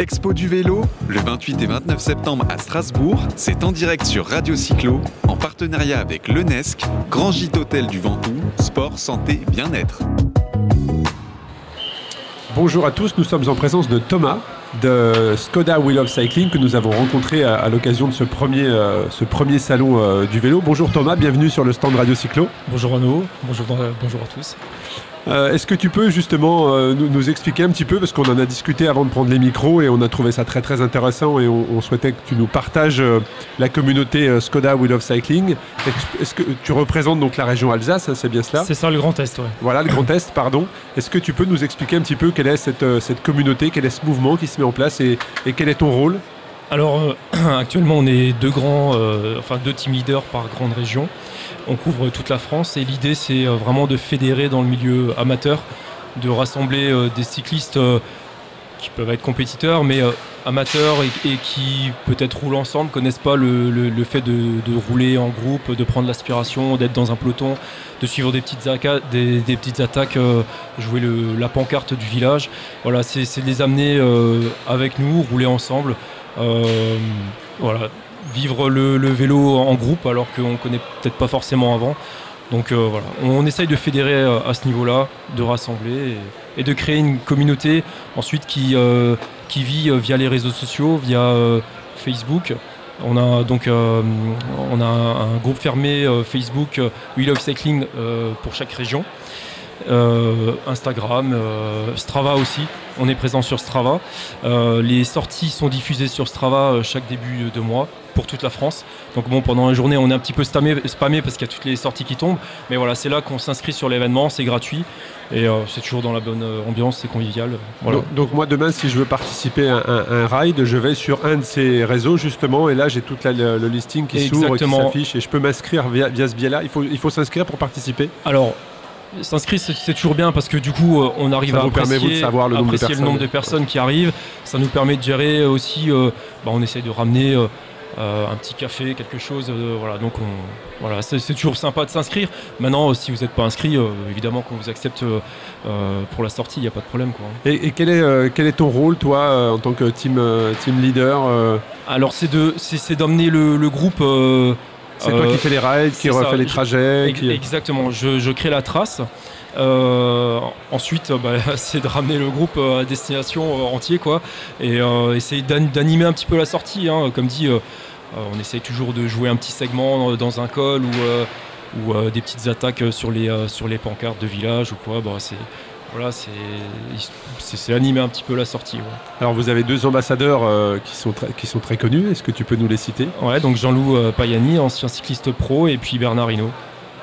Expo du vélo, le 28 et 29 septembre à Strasbourg, c'est en direct sur Radio Cyclo, en partenariat avec l'UNESC, Grand Gîte Hôtel du Ventoux, sport, santé, bien-être. Bonjour à tous, nous sommes en présence de Thomas de Skoda Wheel of Cycling que nous avons rencontré à, l'occasion de ce premier, euh, ce premier salon euh, du vélo. Bonjour Thomas, bienvenue sur le stand Radio Cyclo. Bonjour Renaud, bonjour, euh, bonjour à tous. Euh, est-ce que tu peux justement euh, nous, expliquer un petit peu, parce qu'on en a discuté avant de prendre les micros et on a trouvé ça très très intéressant et on, souhaitait que tu nous partages euh, la communauté Skoda Wheel of Cycling. Est-ce que tu représentes donc la région Alsace, hein, c'est bien cela? C'est ça le Grand Est, oui. Voilà, le Grand Est, pardon. Est-ce que tu peux nous expliquer un petit peu quelle est cette, cette communauté, quel est ce mouvement qui se met en place et, et quel est ton rôle? Alors actuellement on est deux grands, enfin deux team leaders par grande région on couvre toute la France et l'idée c'est euh, vraiment de fédérer dans le milieu amateur, de rassembler euh, des cyclistes euh, qui peuvent être compétiteurs, mais amateurs et, qui peut-être roulent ensemble, connaissent pas le, fait de, rouler en groupe, de prendre l'aspiration, d'être dans un peloton, de suivre des petites, attaques, jouer la pancarte du village. Voilà, c'est de les amener avec nous, rouler ensemble. Voilà, vivre le, vélo en groupe alors qu'on ne connaît peut-être pas forcément avant. Donc euh, voilà, on, essaye de fédérer euh, à ce niveau-là, de rassembler et, de créer une communauté ensuite qui, euh, vit via les réseaux sociaux, via Facebook. On a donc un, groupe fermé Facebook We Love Cycling pour chaque région. Instagram, Strava aussi. On est présent sur Strava. les sorties sont diffusées sur Strava chaque début de mois pour toute la France. Donc bon, pendant la journée, on est un petit peu spammé, parce qu'il y a toutes les sorties qui tombent. Mais voilà, c'est là qu'on s'inscrit sur l'événement, c'est gratuit. Et euh, c'est toujours dans la bonne euh, ambiance, c'est convivial. Donc, moi demain, si je veux participer à un, ride, je vais sur un de ces réseaux justement, et là j'ai tout le, listing qui s'ouvre, qui s'affiche, et je peux m'inscrire via, via, ce biais-là. Il faut, il faut s'inscrire pour participer. Alors s'inscrire c'est toujours bien parce que du coup euh, on arrive à apprécier, de savoir le, nombre de, le nombre de personnes qui arrivent ça nous permet de gérer aussi bah, on essaye de ramener euh, un petit café, quelque chose. Euh, voilà, donc voilà, c'est, toujours sympa de s'inscrire. Maintenant, si vous n'êtes pas inscrit, euh, évidemment qu'on vous accepte pour la sortie, il n'y a pas de problème. Quoi. Et, quel, est, quel est ton rôle, toi, en tant que team, team leader Alors, c'est, de, c'est, d'emmener le, groupe. C'est toi qui fais les rides, qui refait les trajets. Exactement, je, je, crée la trace. Euh, ensuite, bah, c'est de ramener le groupe euh, à destination euh, entier, quoi, et essayer d'animer un petit peu la sortie. Hein. Comme dit, on essaye toujours de jouer un petit segment dans un col ou, ou des petites attaques sur les, sur les pancartes de village ou quoi. Bah, voilà, c'est animer un petit peu la sortie. Alors vous avez deux ambassadeurs qui, sont qui sont très connus, est-ce que tu peux nous les citer? Ouais, donc Jean-Loup Payani, ancien cycliste pro, et puis Bernard Hinault.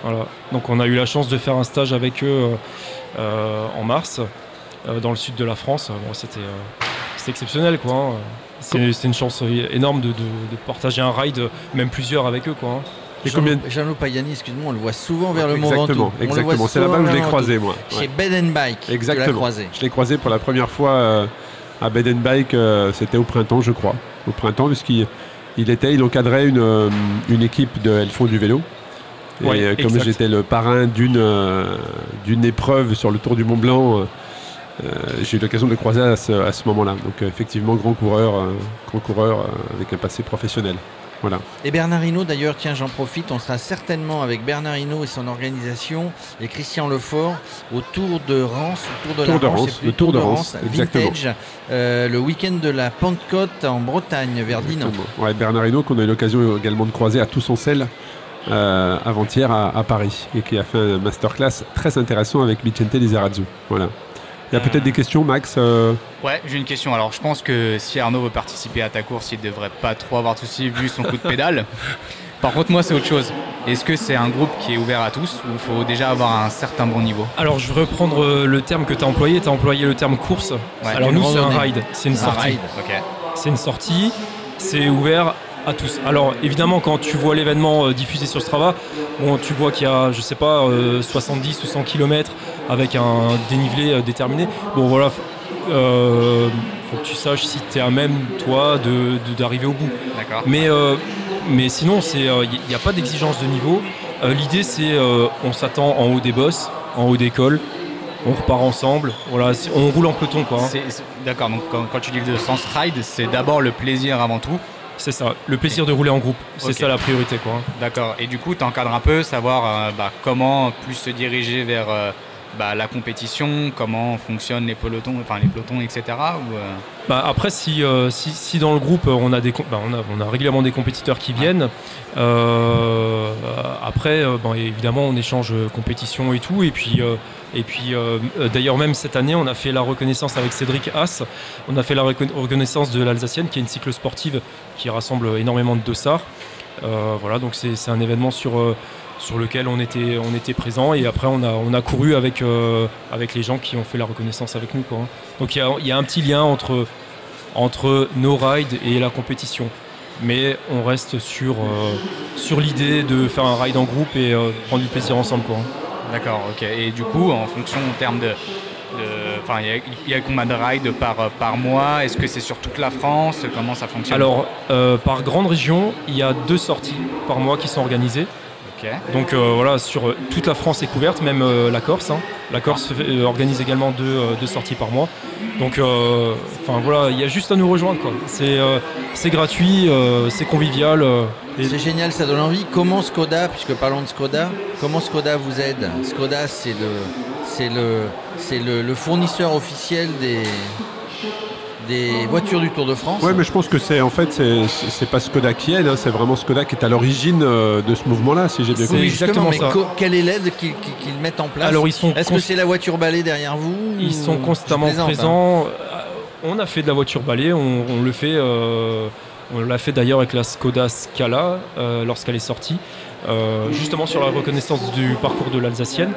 Voilà. Donc on a eu la chance de faire un stage avec eux euh, euh, en mars euh, dans le sud de la France. c'était exceptionnel quoi. Hein. C'est une chance énorme de, partager un ride, même plusieurs avec eux quoi. Hein. Et combien Jean-Loup Payani, excuse-moi, on le voit souvent vers le Mont Ventoux. Exactement, c'est là-bas où je l'ai croisé moi. Chez Bed Bike. Exactement. croisé. Je l'ai croisé pour la première fois à Bed Bike, c'était au printemps, je crois. Au printemps, puisqu'il il était, il encadrait une, une équipe de Elles font du vélo. Et euh, comme j'étais le parrain d'une euh, d'une épreuve sur le Tour du Mont Blanc, euh, j'ai eu l'occasion de le croiser à ce, moment-là. Donc effectivement, grand coureur, grand coureur avec un passé professionnel. Voilà. Et Bernard Hinault, d'ailleurs, tiens, j'en profite, on sera certainement avec Bernard Hinault et son organisation et Christian Lefort au Tour de Rance, au Tour de la le Tour de Rance, Vintage, le week-end de la Pentecôte en Bretagne, vers Dinan. Ouais, Bernard Hinault, qu'on a eu l'occasion également de croiser à Toussaint-Celle euh, avant-hier à, Paris et qui a fait un masterclass très intéressant avec Vicente Lizarazu. Voilà. Il y a peut-être des questions, Max euh Ouais, j'ai une question. Alors, je pense que si Arnaud veut participer à ta course, il ne devrait pas trop avoir de soucis vu son coup de pédale. Par contre, moi, c'est autre chose. Est-ce que c'est un groupe qui est ouvert à tous ou il faut déjà avoir un certain bon niveau? Alors, je veux reprendre euh, le terme que tu as employé. Tu as employé le terme course. Alors, nous, c'est un ride. C'est une sortie. C'est une sortie. C'est ouvert à tous. Alors évidemment quand tu vois l'événement euh, diffusé sur Strava, bon tu vois qu'il y a je sais pas 70 euh, ou 100 km avec un dénivelé euh, déterminé. Bon voilà, faut que tu saches si tu es à même toi d'arriver au bout. Mais mais sinon c'est il n'y a pas d'exigence de niveau. L'idée c'est on s'attend en haut des bosses, en haut des cols. on repart ensemble. Voilà, on roule en peloton quoi. Hein. D'accord, donc quand, tu dis le sens ride, c'est d'abord le plaisir avant tout. C'est ça, le plaisir de rouler en groupe, c'est ça la priorité quoi. D'accord, et du coup tu encadres un peu, savoir bah, comment plus se diriger vers bah, la compétition, comment fonctionnent les pelotons, enfin les pelotons, etc. Ou, euh bah, après, si, euh, si, si, dans le groupe on a, des, bah, on a, on a régulièrement des compétiteurs qui viennent, euh, après, bon, évidemment, on échange compétition et tout. Et puis, et puis d'ailleurs, même cette année, on a fait la reconnaissance avec Cédric Haas. On a fait la reconnaissance de l'Alsacienne, qui est une cycle sportive qui rassemble énormément de dossards. voilà, donc c'est un événement sur sur lequel on était, on était présent et après on a, on a couru avec, euh, avec les gens qui ont fait la reconnaissance avec nous. Quoi. Donc il y, y a, un petit lien entre, entre nos rides et la compétition. Mais on reste sur, euh, sur l'idée de faire un ride en groupe et euh, prendre du plaisir ensemble. Quoi. D'accord, ok. Et du coup, en fonction en termes de. Enfin, il y, a combien de rides par, par mois? Est-ce que c'est sur toute la France? Comment ça fonctionne? Alors, par grande région, il y a deux sorties par mois qui sont organisées. Donc euh, voilà, sur euh, toute la France est couverte, même euh, la Corse. Hein. La Corse organise également deux, sorties par mois. Donc enfin voilà, il y a juste à nous rejoindre C'est gratuit, c'est convivial. C'est génial, ça donne envie. Comment Skoda, puisque parlons de Skoda, comment Skoda vous aide? Skoda c'est le, le fournisseur officiel des, des voitures du Tour de France. Oui, mais je pense que c'est en fait c'est pas Skoda qui aide, hein, c'est vraiment Skoda qui est à l'origine euh, de ce mouvement-là, si j'ai bien compris. Exactement mais quelle est l'aide qu'ils mettent en place Alors ils sont. Est-ce que c'est la voiture balai derrière vous Ils sont constamment hein. présents. Euh, on a fait de la voiture balai, on, le fait. Euh, on l'a fait d'ailleurs avec la Skoda Scala lorsqu'elle est sortie. justement sur la reconnaissance du parcours de l'Alsacienne.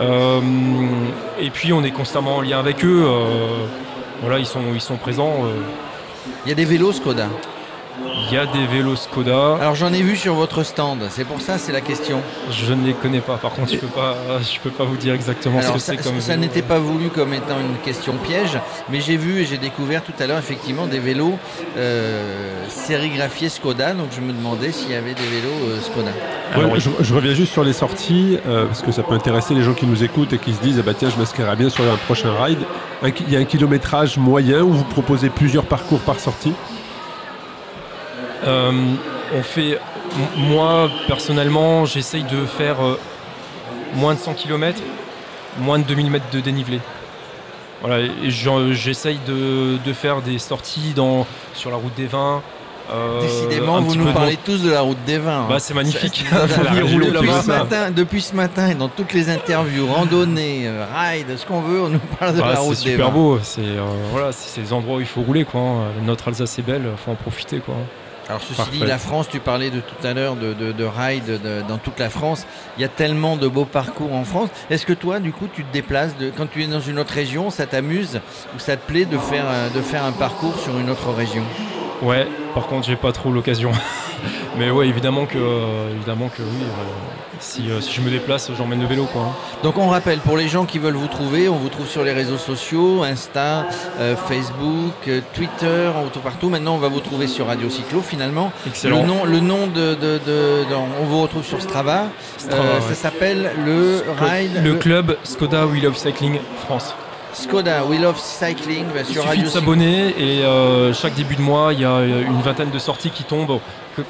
et puis on est constamment en lien avec eux. Voilà, ils sont, ils sont présents. Euh. Il y a des vélos Skoda il y a des vélos Skoda. Alors j'en ai vu sur votre stand, c'est pour ça c'est la question. Je ne les connais pas, par contre je peux pas, je peux pas vous dire exactement ce que c'est comme Ça n'était pas voulu comme étant une question piège, mais j'ai vu et j'ai découvert tout à l'heure effectivement des vélos euh, sérigraphiés Skoda, donc je me demandais s'il y avait des vélos euh, Skoda. Alors, je, reviens juste sur les sorties, euh, parce que ça peut intéresser les gens qui nous écoutent et qui se disent ah bah tiens je m'inscrirai bien sur un prochain ride. Il y a un kilométrage moyen où vous proposez plusieurs parcours par sortie? On fait, moi personnellement, j'essaye de faire euh, moins de 100 km, moins de 2000 mètres de dénivelé. Voilà, j'essaye de, faire des sorties dans, sur la route des vins. Euh, Décidément, vous nous parlez tous de la route des vins. Bah, c'est magnifique. depuis, ce matin, depuis ce matin, et dans toutes les interviews, randonnées, ride, ce qu'on veut, on nous parle de bah, la route des vins. C'est super beau. C'est voilà, c'est les endroits où il faut rouler. Quoi. Hein. Notre Alsace est belle, il faut en profiter. Quoi. Alors ceci dit, la France, tu parlais de tout à l'heure de, de, ride dans toute la France. Il y a tellement de beaux parcours en France. Est-ce que toi, du coup, tu te déplaces de, quand tu es dans une autre région, ça t'amuse ou ça te plaît de faire, de faire un parcours sur une autre région? Ouais, par contre, j'ai pas trop l'occasion. Mais ouais, évidemment que, euh, évidemment que oui. Euh, euh, si, je me déplace, j'emmène le vélo. Quoi. Hein. Donc on rappelle, pour les gens qui veulent vous trouver, on vous trouve sur les réseaux sociaux, Insta, Facebook, Twitter, on vous trouve partout. Maintenant, on va vous trouver sur Radio Cyclo finalement. Excellent. Le nom, le nom de, On vous retrouve sur Strava. Ça s'appelle le Ride. Le, club Skoda We Love Cycling France. Skoda, We Love Cycling bah, sur Il suffit de s'abonner et euh, chaque début de mois, il y a une vingtaine de sorties qui tombent.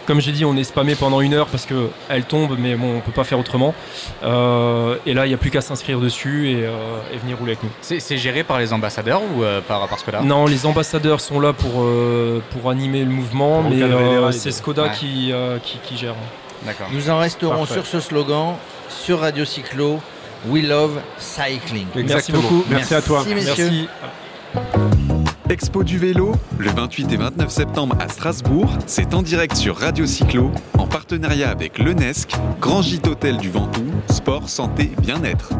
Comme j'ai dit, on est spammé pendant une heure parce qu'elles tombent, mais bon, on peut pas faire autrement. Euh, et là, il n'y a plus qu'à s'inscrire dessus euh, et, venir rouler avec nous. C'est géré par les ambassadeurs ou par, par, Skoda? Non, les ambassadeurs sont là pour, pour animer le mouvement, mais c'est Skoda qui, qui, gère. Nous en resterons sur ce slogan, sur Radio Cyclo. We Love Cycling. Merci beaucoup. Merci, à toi. Merci. Expo du vélo, le 28 et 29 septembre à Strasbourg, c'est en direct sur Radio Cyclo, en partenariat avec l'UNESC, Grand Gîte Hôtel du Ventoux, Sport, Santé, Bien-être.